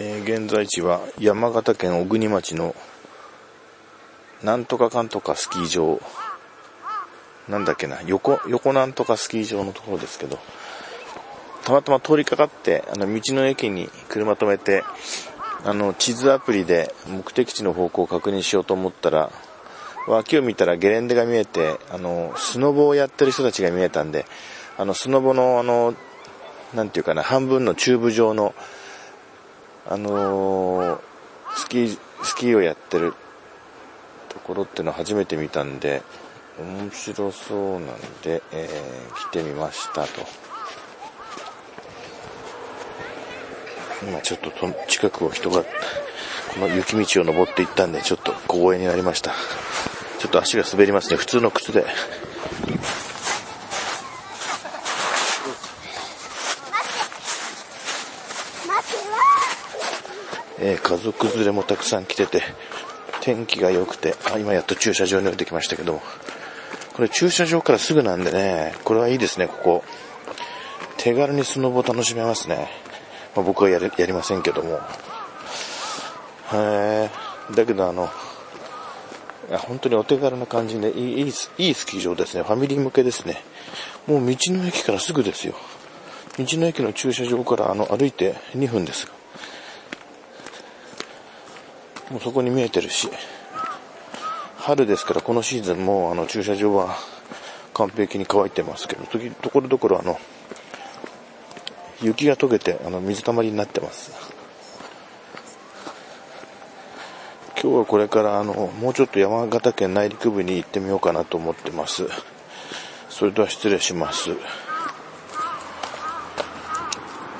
えー、現在地は山形県小国町のなんとかかんとかスキー場。なんだっけな横横なんとかスキー場のところですけど。たまたま通りかかってあの道の駅に車止めてあの地図アプリで目的地の方向を確認しようと思ったら脇を見たらゲレンデが見えてあのスノボをやってる人たちが見えたんであのスノボのあのなんていうかな半分のチューブ状のあのー、スキー、スキーをやってるところっていうのを初めて見たんで、面白そうなんで、えー、来てみましたと。今ちょっと近くを人が、この雪道を登っていったんで、ちょっと光栄になりました。ちょっと足が滑りますね。普通の靴で。待ってえー、家族連れもたくさん来てて、天気が良くて、あ、今やっと駐車場に降りてきましたけども、これ駐車場からすぐなんでね、これはいいですね、ここ。手軽にスノボ楽しめますね。まあ、僕はやりやりませんけども。へだけどあの、本当にお手軽な感じでいい、いい、スキー場ですね。ファミリー向けですね。もう道の駅からすぐですよ。道の駅の駐車場からあの歩いて2分です。もうそこに見えてるし、春ですからこのシーズンもあの駐車場は完璧に乾いてますけど、時、ところどころあの、雪が溶けてあの水たまりになってます。今日はこれからあの、もうちょっと山形県内陸部に行ってみようかなと思ってます。それでは失礼します。